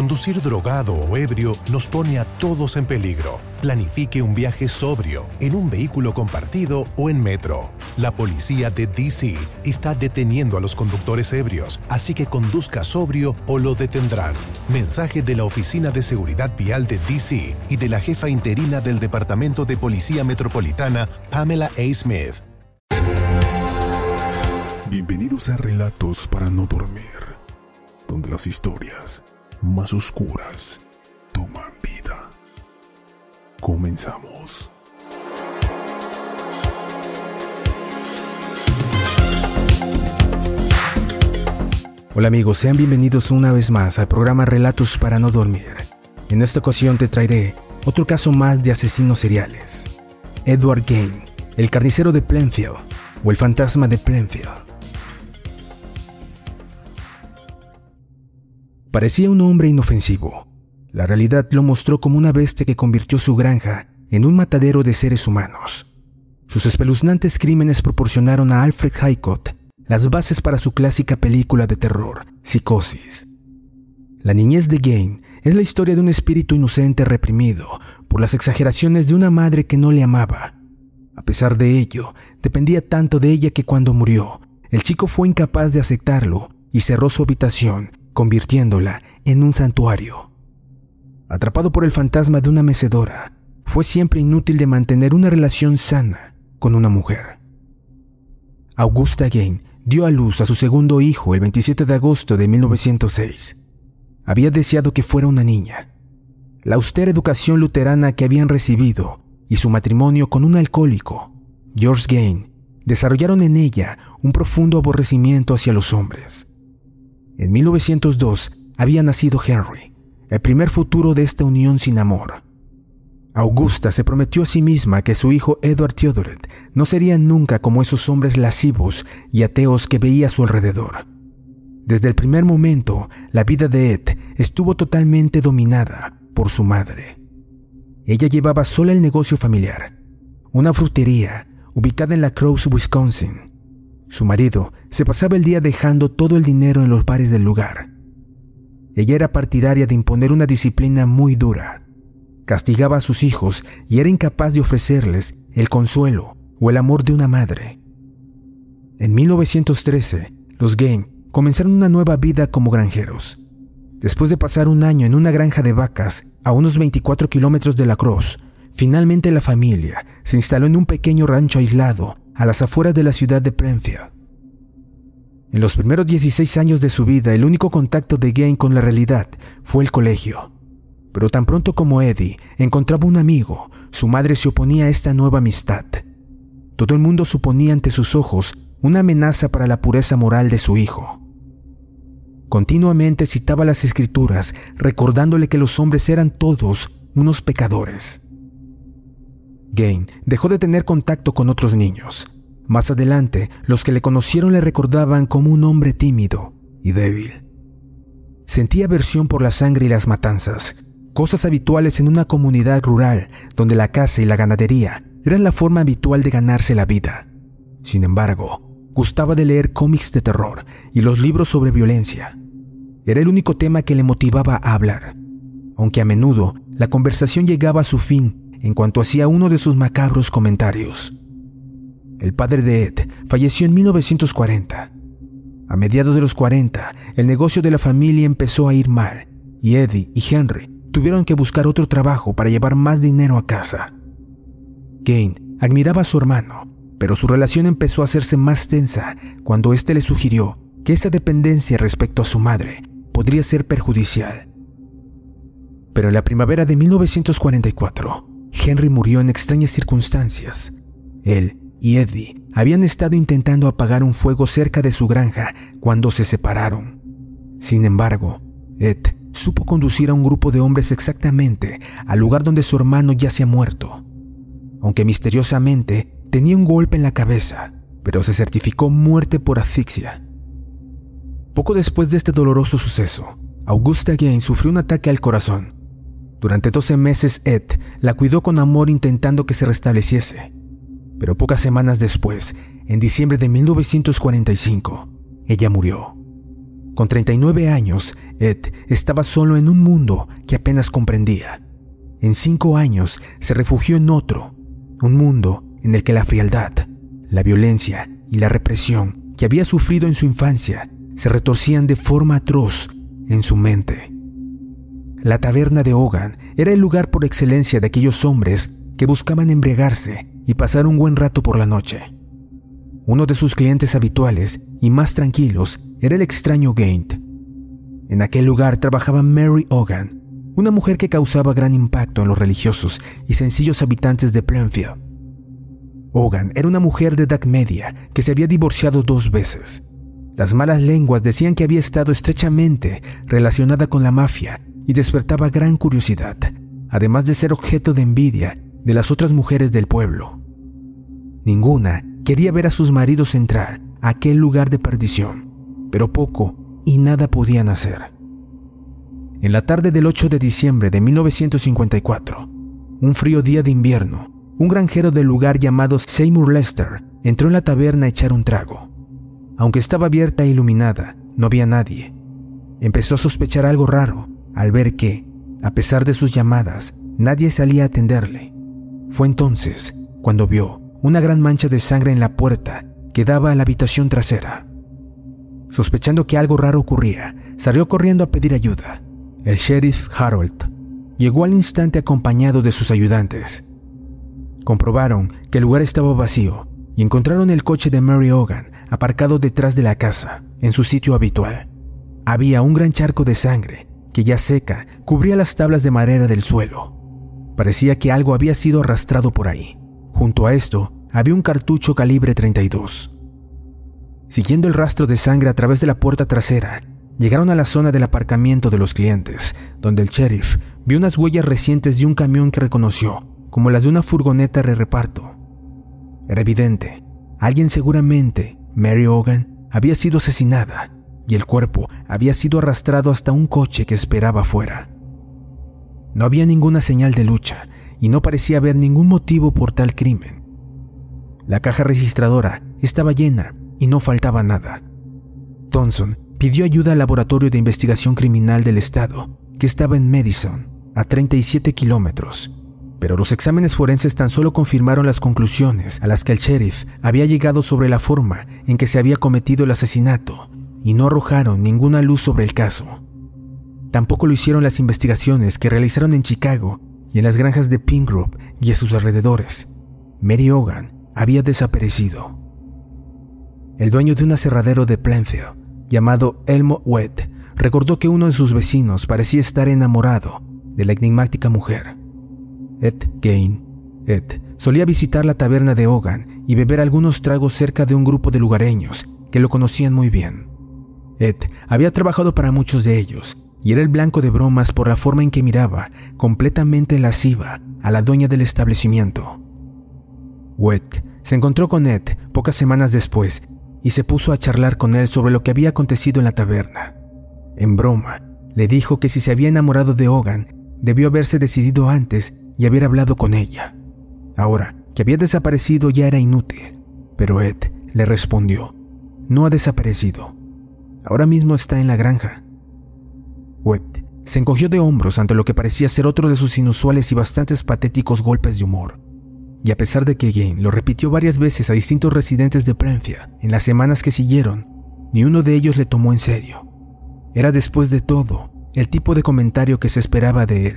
Conducir drogado o ebrio nos pone a todos en peligro. Planifique un viaje sobrio, en un vehículo compartido o en metro. La policía de DC está deteniendo a los conductores ebrios, así que conduzca sobrio o lo detendrán. Mensaje de la Oficina de Seguridad Vial de DC y de la jefa interina del Departamento de Policía Metropolitana, Pamela A. Smith. Bienvenidos a Relatos para no dormir, donde las historias más oscuras toman vida. Comenzamos. Hola amigos, sean bienvenidos una vez más al programa Relatos para no dormir. En esta ocasión te traeré otro caso más de asesinos seriales. Edward Gain, el carnicero de Plainfield o el fantasma de Plainfield. Parecía un hombre inofensivo. La realidad lo mostró como una bestia que convirtió su granja en un matadero de seres humanos. Sus espeluznantes crímenes proporcionaron a Alfred Hitchcock las bases para su clásica película de terror, Psicosis. La niñez de Gain es la historia de un espíritu inocente reprimido por las exageraciones de una madre que no le amaba. A pesar de ello, dependía tanto de ella que cuando murió, el chico fue incapaz de aceptarlo y cerró su habitación convirtiéndola en un santuario. Atrapado por el fantasma de una mecedora, fue siempre inútil de mantener una relación sana con una mujer. Augusta Gain dio a luz a su segundo hijo el 27 de agosto de 1906. Había deseado que fuera una niña. La austera educación luterana que habían recibido y su matrimonio con un alcohólico, George Gain, desarrollaron en ella un profundo aborrecimiento hacia los hombres. En 1902 había nacido Henry, el primer futuro de esta unión sin amor. Augusta se prometió a sí misma que su hijo Edward Theodoret no sería nunca como esos hombres lascivos y ateos que veía a su alrededor. Desde el primer momento, la vida de Ed estuvo totalmente dominada por su madre. Ella llevaba sola el negocio familiar, una frutería ubicada en La Crosse, Wisconsin, su marido se pasaba el día dejando todo el dinero en los bares del lugar. Ella era partidaria de imponer una disciplina muy dura. Castigaba a sus hijos y era incapaz de ofrecerles el consuelo o el amor de una madre. En 1913, los Gain comenzaron una nueva vida como granjeros. Después de pasar un año en una granja de vacas a unos 24 kilómetros de la Cross, finalmente la familia se instaló en un pequeño rancho aislado a las afueras de la ciudad de Plainfield. En los primeros 16 años de su vida, el único contacto de Gain con la realidad fue el colegio. Pero tan pronto como Eddie encontraba un amigo, su madre se oponía a esta nueva amistad. Todo el mundo suponía ante sus ojos una amenaza para la pureza moral de su hijo. Continuamente citaba las escrituras, recordándole que los hombres eran todos unos pecadores. Gain dejó de tener contacto con otros niños. Más adelante, los que le conocieron le recordaban como un hombre tímido y débil. Sentía aversión por la sangre y las matanzas, cosas habituales en una comunidad rural donde la caza y la ganadería eran la forma habitual de ganarse la vida. Sin embargo, gustaba de leer cómics de terror y los libros sobre violencia. Era el único tema que le motivaba a hablar, aunque a menudo la conversación llegaba a su fin en cuanto hacía uno de sus macabros comentarios. El padre de Ed falleció en 1940. A mediados de los 40, el negocio de la familia empezó a ir mal y Eddie y Henry tuvieron que buscar otro trabajo para llevar más dinero a casa. Gain admiraba a su hermano, pero su relación empezó a hacerse más tensa cuando éste le sugirió que esa dependencia respecto a su madre podría ser perjudicial. Pero en la primavera de 1944, Henry murió en extrañas circunstancias. Él y Eddie habían estado intentando apagar un fuego cerca de su granja cuando se separaron. Sin embargo, Ed supo conducir a un grupo de hombres exactamente al lugar donde su hermano ya se ha muerto. Aunque misteriosamente tenía un golpe en la cabeza, pero se certificó muerte por asfixia. Poco después de este doloroso suceso, Augusta Gain sufrió un ataque al corazón durante 12 meses Ed la cuidó con amor intentando que se restableciese. Pero pocas semanas después, en diciembre de 1945, ella murió. Con 39 años, Ed estaba solo en un mundo que apenas comprendía. En cinco años se refugió en otro, un mundo en el que la frialdad, la violencia y la represión que había sufrido en su infancia se retorcían de forma atroz en su mente. La taberna de Hogan era el lugar por excelencia de aquellos hombres que buscaban embriagarse y pasar un buen rato por la noche. Uno de sus clientes habituales y más tranquilos era el extraño Gaint. En aquel lugar trabajaba Mary Hogan, una mujer que causaba gran impacto en los religiosos y sencillos habitantes de Plainfield. Hogan era una mujer de edad media que se había divorciado dos veces. Las malas lenguas decían que había estado estrechamente relacionada con la mafia y despertaba gran curiosidad, además de ser objeto de envidia de las otras mujeres del pueblo. Ninguna quería ver a sus maridos entrar a aquel lugar de perdición, pero poco y nada podían hacer. En la tarde del 8 de diciembre de 1954, un frío día de invierno, un granjero del lugar llamado Seymour Lester entró en la taberna a echar un trago. Aunque estaba abierta e iluminada, no había nadie. Empezó a sospechar algo raro al ver que, a pesar de sus llamadas, nadie salía a atenderle. Fue entonces cuando vio una gran mancha de sangre en la puerta que daba a la habitación trasera. Sospechando que algo raro ocurría, salió corriendo a pedir ayuda. El sheriff Harold llegó al instante acompañado de sus ayudantes. Comprobaron que el lugar estaba vacío y encontraron el coche de Mary Hogan aparcado detrás de la casa, en su sitio habitual. Había un gran charco de sangre que ya seca cubría las tablas de madera del suelo. Parecía que algo había sido arrastrado por ahí. Junto a esto había un cartucho calibre 32. Siguiendo el rastro de sangre a través de la puerta trasera, llegaron a la zona del aparcamiento de los clientes, donde el sheriff vio unas huellas recientes de un camión que reconoció como las de una furgoneta de reparto. Era evidente, alguien seguramente, Mary Hogan, había sido asesinada y el cuerpo había sido arrastrado hasta un coche que esperaba afuera. No había ninguna señal de lucha y no parecía haber ningún motivo por tal crimen. La caja registradora estaba llena y no faltaba nada. Thompson pidió ayuda al Laboratorio de Investigación Criminal del Estado, que estaba en Madison, a 37 kilómetros, pero los exámenes forenses tan solo confirmaron las conclusiones a las que el sheriff había llegado sobre la forma en que se había cometido el asesinato y no arrojaron ninguna luz sobre el caso. Tampoco lo hicieron las investigaciones que realizaron en Chicago y en las granjas de Pingrove y a sus alrededores. Mary Hogan había desaparecido. El dueño de un aserradero de Plainfield, llamado Elmo Wett, recordó que uno de sus vecinos parecía estar enamorado de la enigmática mujer. Ed Gain. Ed solía visitar la taberna de Hogan y beber algunos tragos cerca de un grupo de lugareños que lo conocían muy bien. Ed había trabajado para muchos de ellos y era el blanco de bromas por la forma en que miraba, completamente lasciva, a la dueña del establecimiento. Weck se encontró con Ed pocas semanas después y se puso a charlar con él sobre lo que había acontecido en la taberna. En broma, le dijo que si se había enamorado de Hogan, debió haberse decidido antes y haber hablado con ella. Ahora que había desaparecido ya era inútil, pero Ed le respondió, no ha desaparecido. Ahora mismo está en la granja. Ed se encogió de hombros ante lo que parecía ser otro de sus inusuales y bastantes patéticos golpes de humor. Y a pesar de que Gain lo repitió varias veces a distintos residentes de Prenfia en las semanas que siguieron, ni uno de ellos le tomó en serio. Era después de todo el tipo de comentario que se esperaba de él.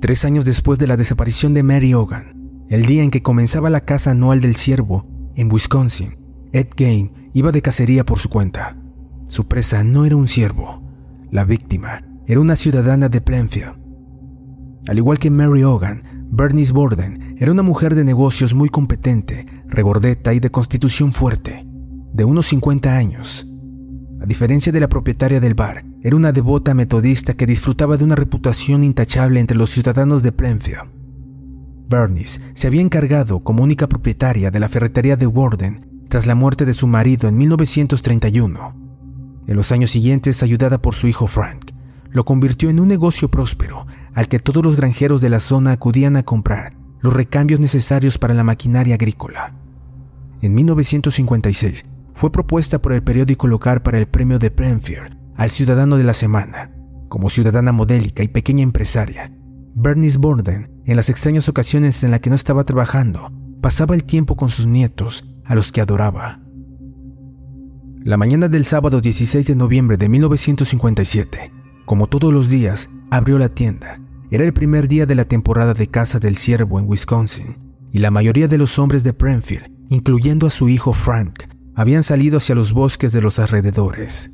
Tres años después de la desaparición de Mary Hogan, el día en que comenzaba la caza anual del ciervo en Wisconsin, Ed Gain iba de cacería por su cuenta. Su presa no era un ciervo. La víctima era una ciudadana de Plainfield. Al igual que Mary Hogan, Bernice Borden era una mujer de negocios muy competente, regordeta y de constitución fuerte, de unos 50 años. A diferencia de la propietaria del bar, era una devota metodista que disfrutaba de una reputación intachable entre los ciudadanos de Plainfield. Bernice se había encargado como única propietaria de la ferretería de Warden tras la muerte de su marido en 1931. En los años siguientes, ayudada por su hijo Frank, lo convirtió en un negocio próspero al que todos los granjeros de la zona acudían a comprar los recambios necesarios para la maquinaria agrícola. En 1956 fue propuesta por el periódico local para el premio de Plainfield al Ciudadano de la Semana. Como ciudadana modélica y pequeña empresaria, Bernice Borden, en las extrañas ocasiones en las que no estaba trabajando, pasaba el tiempo con sus nietos, a los que adoraba. La mañana del sábado 16 de noviembre de 1957, como todos los días, abrió la tienda. Era el primer día de la temporada de caza del ciervo en Wisconsin, y la mayoría de los hombres de Prenfield, incluyendo a su hijo Frank, habían salido hacia los bosques de los alrededores.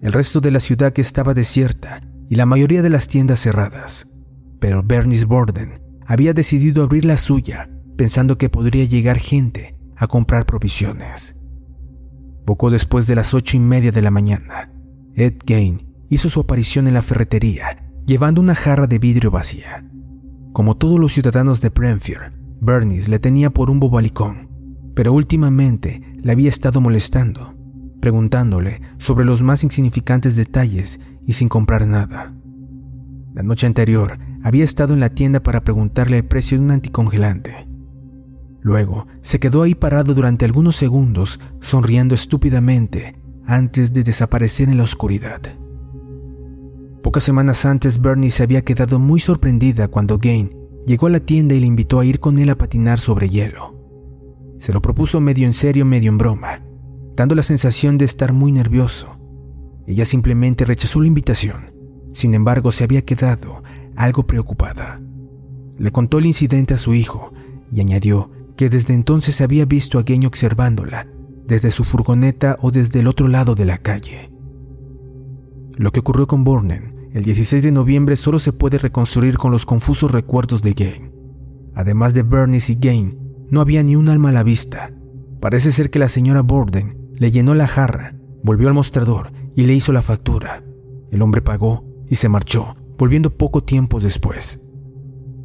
El resto de la ciudad estaba desierta y la mayoría de las tiendas cerradas. Pero Bernice Borden había decidido abrir la suya, pensando que podría llegar gente a comprar provisiones. Poco después de las ocho y media de la mañana, Ed Gain hizo su aparición en la ferretería, llevando una jarra de vidrio vacía. Como todos los ciudadanos de Brentford, Bernice le tenía por un bobalicón, pero últimamente le había estado molestando, preguntándole sobre los más insignificantes detalles y sin comprar nada. La noche anterior había estado en la tienda para preguntarle el precio de un anticongelante. Luego se quedó ahí parado durante algunos segundos, sonriendo estúpidamente antes de desaparecer en la oscuridad. Pocas semanas antes, Bernie se había quedado muy sorprendida cuando Gain llegó a la tienda y le invitó a ir con él a patinar sobre hielo. Se lo propuso medio en serio, medio en broma, dando la sensación de estar muy nervioso. Ella simplemente rechazó la invitación. Sin embargo, se había quedado algo preocupada. Le contó el incidente a su hijo y añadió que desde entonces había visto a Gain observándola, desde su furgoneta o desde el otro lado de la calle. Lo que ocurrió con Bornen el 16 de noviembre solo se puede reconstruir con los confusos recuerdos de Gain. Además de Bernice y Gain, no había ni un alma a la vista. Parece ser que la señora Borden le llenó la jarra, volvió al mostrador y le hizo la factura. El hombre pagó y se marchó, volviendo poco tiempo después.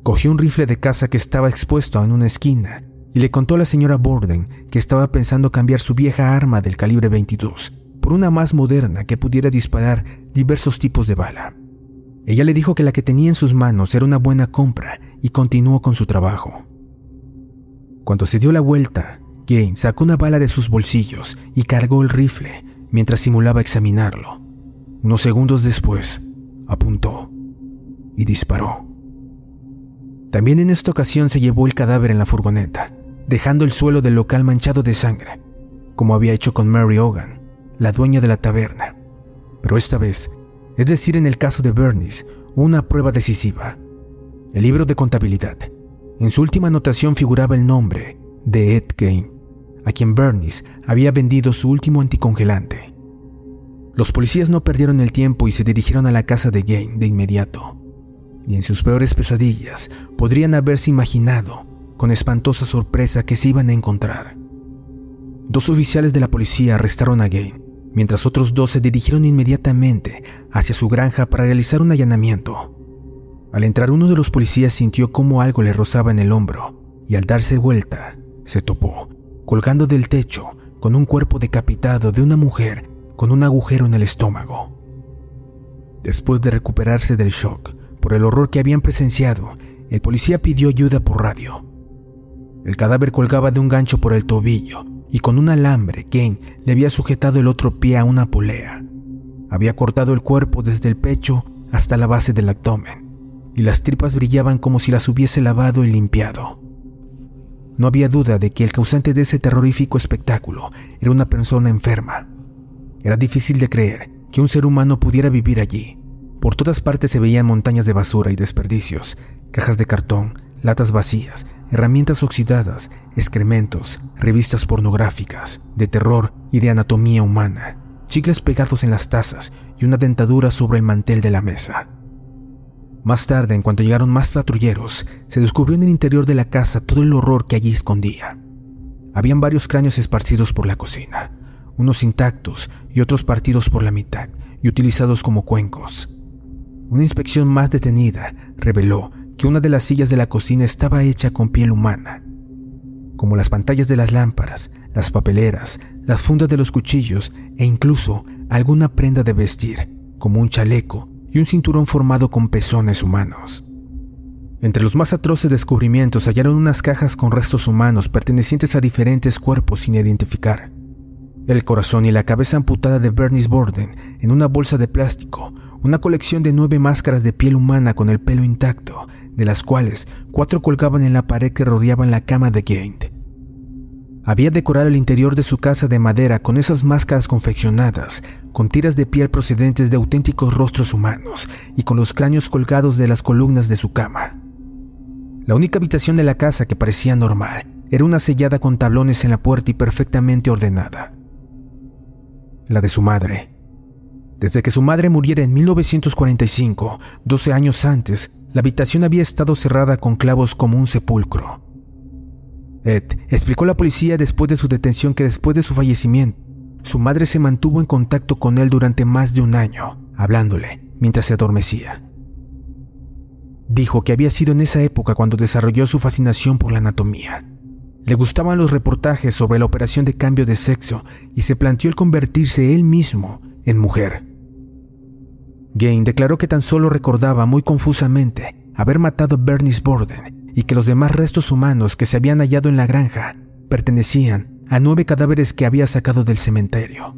Cogió un rifle de caza que estaba expuesto en una esquina y le contó a la señora Borden que estaba pensando cambiar su vieja arma del calibre 22 por una más moderna que pudiera disparar diversos tipos de bala. Ella le dijo que la que tenía en sus manos era una buena compra y continuó con su trabajo. Cuando se dio la vuelta, Gain sacó una bala de sus bolsillos y cargó el rifle mientras simulaba examinarlo. Unos segundos después, apuntó y disparó. También en esta ocasión se llevó el cadáver en la furgoneta, dejando el suelo del local manchado de sangre, como había hecho con Mary Hogan la dueña de la taberna. Pero esta vez, es decir, en el caso de Bernice, una prueba decisiva. El libro de contabilidad. En su última anotación figuraba el nombre de Ed Gain, a quien Bernice había vendido su último anticongelante. Los policías no perdieron el tiempo y se dirigieron a la casa de Gain de inmediato. Y en sus peores pesadillas podrían haberse imaginado con espantosa sorpresa que se iban a encontrar. Dos oficiales de la policía arrestaron a Gain mientras otros dos se dirigieron inmediatamente hacia su granja para realizar un allanamiento. Al entrar uno de los policías sintió como algo le rozaba en el hombro y al darse vuelta se topó, colgando del techo, con un cuerpo decapitado de una mujer con un agujero en el estómago. Después de recuperarse del shock por el horror que habían presenciado, el policía pidió ayuda por radio. El cadáver colgaba de un gancho por el tobillo y con un alambre Kane le había sujetado el otro pie a una polea. Había cortado el cuerpo desde el pecho hasta la base del abdomen, y las tripas brillaban como si las hubiese lavado y limpiado. No había duda de que el causante de ese terrorífico espectáculo era una persona enferma. Era difícil de creer que un ser humano pudiera vivir allí. Por todas partes se veían montañas de basura y desperdicios, cajas de cartón, latas vacías herramientas oxidadas, excrementos, revistas pornográficas, de terror y de anatomía humana, chicles pegados en las tazas y una dentadura sobre el mantel de la mesa. Más tarde, en cuanto llegaron más patrulleros, se descubrió en el interior de la casa todo el horror que allí escondía. Habían varios cráneos esparcidos por la cocina, unos intactos y otros partidos por la mitad y utilizados como cuencos. Una inspección más detenida reveló que una de las sillas de la cocina estaba hecha con piel humana, como las pantallas de las lámparas, las papeleras, las fundas de los cuchillos e incluso alguna prenda de vestir, como un chaleco y un cinturón formado con pezones humanos. Entre los más atroces descubrimientos hallaron unas cajas con restos humanos pertenecientes a diferentes cuerpos sin identificar. el corazón y la cabeza amputada de Bernice Borden en una bolsa de plástico, una colección de nueve máscaras de piel humana con el pelo intacto, de las cuales cuatro colgaban en la pared que rodeaban la cama de Gained. Había decorado el interior de su casa de madera con esas máscaras confeccionadas, con tiras de piel procedentes de auténticos rostros humanos y con los cráneos colgados de las columnas de su cama. La única habitación de la casa que parecía normal era una sellada con tablones en la puerta y perfectamente ordenada. La de su madre. Desde que su madre muriera en 1945, 12 años antes, la habitación había estado cerrada con clavos como un sepulcro. Ed explicó a la policía después de su detención que después de su fallecimiento, su madre se mantuvo en contacto con él durante más de un año, hablándole mientras se adormecía. Dijo que había sido en esa época cuando desarrolló su fascinación por la anatomía. Le gustaban los reportajes sobre la operación de cambio de sexo y se planteó el convertirse él mismo en mujer. Gain declaró que tan solo recordaba muy confusamente haber matado a Bernice Borden y que los demás restos humanos que se habían hallado en la granja pertenecían a nueve cadáveres que había sacado del cementerio.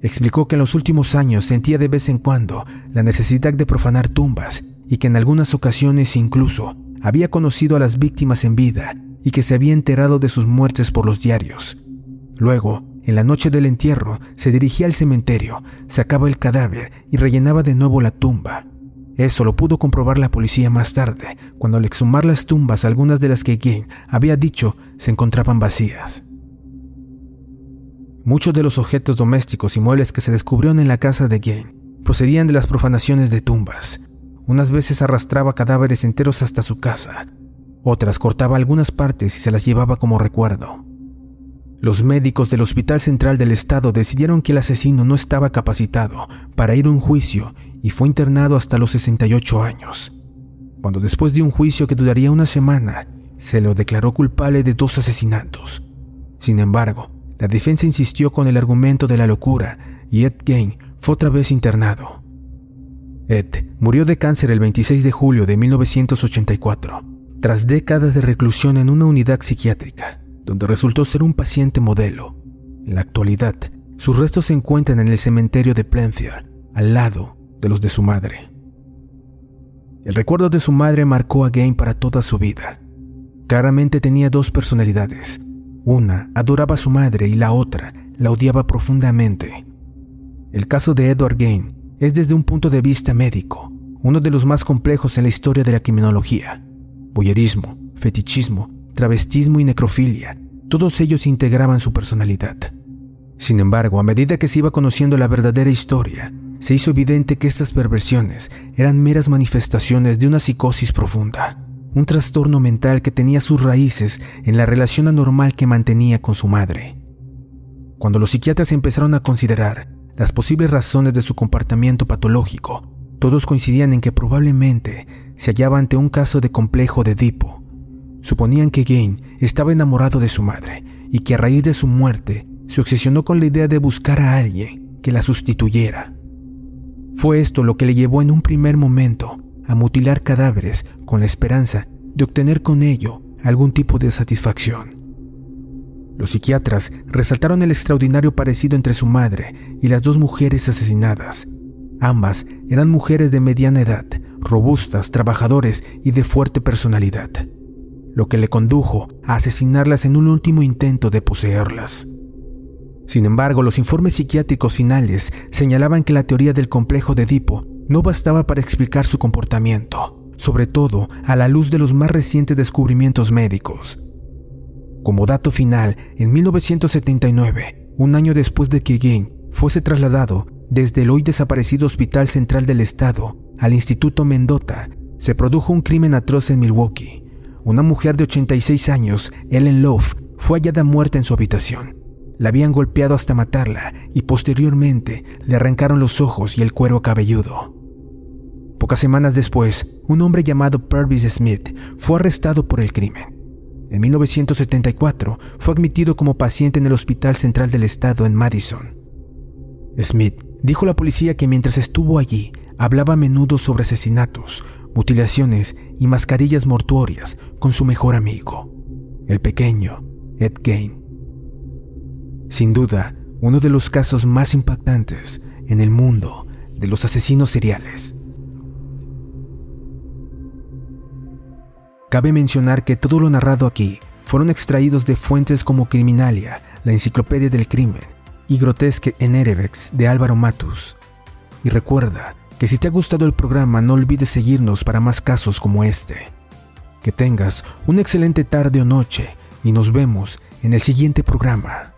Explicó que en los últimos años sentía de vez en cuando la necesidad de profanar tumbas y que en algunas ocasiones incluso había conocido a las víctimas en vida y que se había enterado de sus muertes por los diarios. Luego, en la noche del entierro, se dirigía al cementerio, sacaba el cadáver y rellenaba de nuevo la tumba, eso lo pudo comprobar la policía más tarde, cuando al exhumar las tumbas, algunas de las que Gain había dicho se encontraban vacías. Muchos de los objetos domésticos y muebles que se descubrieron en la casa de Gain procedían de las profanaciones de tumbas. Unas veces arrastraba cadáveres enteros hasta su casa, otras cortaba algunas partes y se las llevaba como recuerdo. Los médicos del Hospital Central del Estado decidieron que el asesino no estaba capacitado para ir a un juicio y fue internado hasta los 68 años, cuando después de un juicio que duraría una semana, se lo declaró culpable de dos asesinatos. Sin embargo, la defensa insistió con el argumento de la locura y Ed Gain fue otra vez internado. Ed murió de cáncer el 26 de julio de 1984, tras décadas de reclusión en una unidad psiquiátrica, donde resultó ser un paciente modelo. En la actualidad, sus restos se encuentran en el cementerio de Plainfield, al lado de los de su madre. El recuerdo de su madre marcó a Gain para toda su vida. Claramente tenía dos personalidades. Una adoraba a su madre y la otra la odiaba profundamente. El caso de Edward Gain es desde un punto de vista médico, uno de los más complejos en la historia de la criminología. Boyerismo, fetichismo, travestismo y necrofilia, todos ellos integraban su personalidad. Sin embargo, a medida que se iba conociendo la verdadera historia, se hizo evidente que estas perversiones eran meras manifestaciones de una psicosis profunda, un trastorno mental que tenía sus raíces en la relación anormal que mantenía con su madre. Cuando los psiquiatras empezaron a considerar las posibles razones de su comportamiento patológico, todos coincidían en que probablemente se hallaba ante un caso de complejo de Edipo. Suponían que Gain estaba enamorado de su madre y que a raíz de su muerte se obsesionó con la idea de buscar a alguien que la sustituyera. Fue esto lo que le llevó en un primer momento a mutilar cadáveres con la esperanza de obtener con ello algún tipo de satisfacción. Los psiquiatras resaltaron el extraordinario parecido entre su madre y las dos mujeres asesinadas. Ambas eran mujeres de mediana edad, robustas, trabajadores y de fuerte personalidad, lo que le condujo a asesinarlas en un último intento de poseerlas. Sin embargo, los informes psiquiátricos finales señalaban que la teoría del complejo de Edipo no bastaba para explicar su comportamiento, sobre todo a la luz de los más recientes descubrimientos médicos. Como dato final, en 1979, un año después de que Gain fuese trasladado desde el hoy desaparecido Hospital Central del Estado al Instituto Mendota, se produjo un crimen atroz en Milwaukee. Una mujer de 86 años, Ellen Love, fue hallada muerta en su habitación. La habían golpeado hasta matarla y posteriormente le arrancaron los ojos y el cuero cabelludo. Pocas semanas después, un hombre llamado Purvis Smith fue arrestado por el crimen. En 1974 fue admitido como paciente en el Hospital Central del Estado en Madison. Smith dijo a la policía que mientras estuvo allí hablaba a menudo sobre asesinatos, mutilaciones y mascarillas mortuorias con su mejor amigo, el pequeño Ed Gain. Sin duda, uno de los casos más impactantes en el mundo de los asesinos seriales. Cabe mencionar que todo lo narrado aquí fueron extraídos de fuentes como Criminalia, la Enciclopedia del Crimen y Grotesque en Erebex de Álvaro Matus. Y recuerda que si te ha gustado el programa no olvides seguirnos para más casos como este. Que tengas una excelente tarde o noche y nos vemos en el siguiente programa.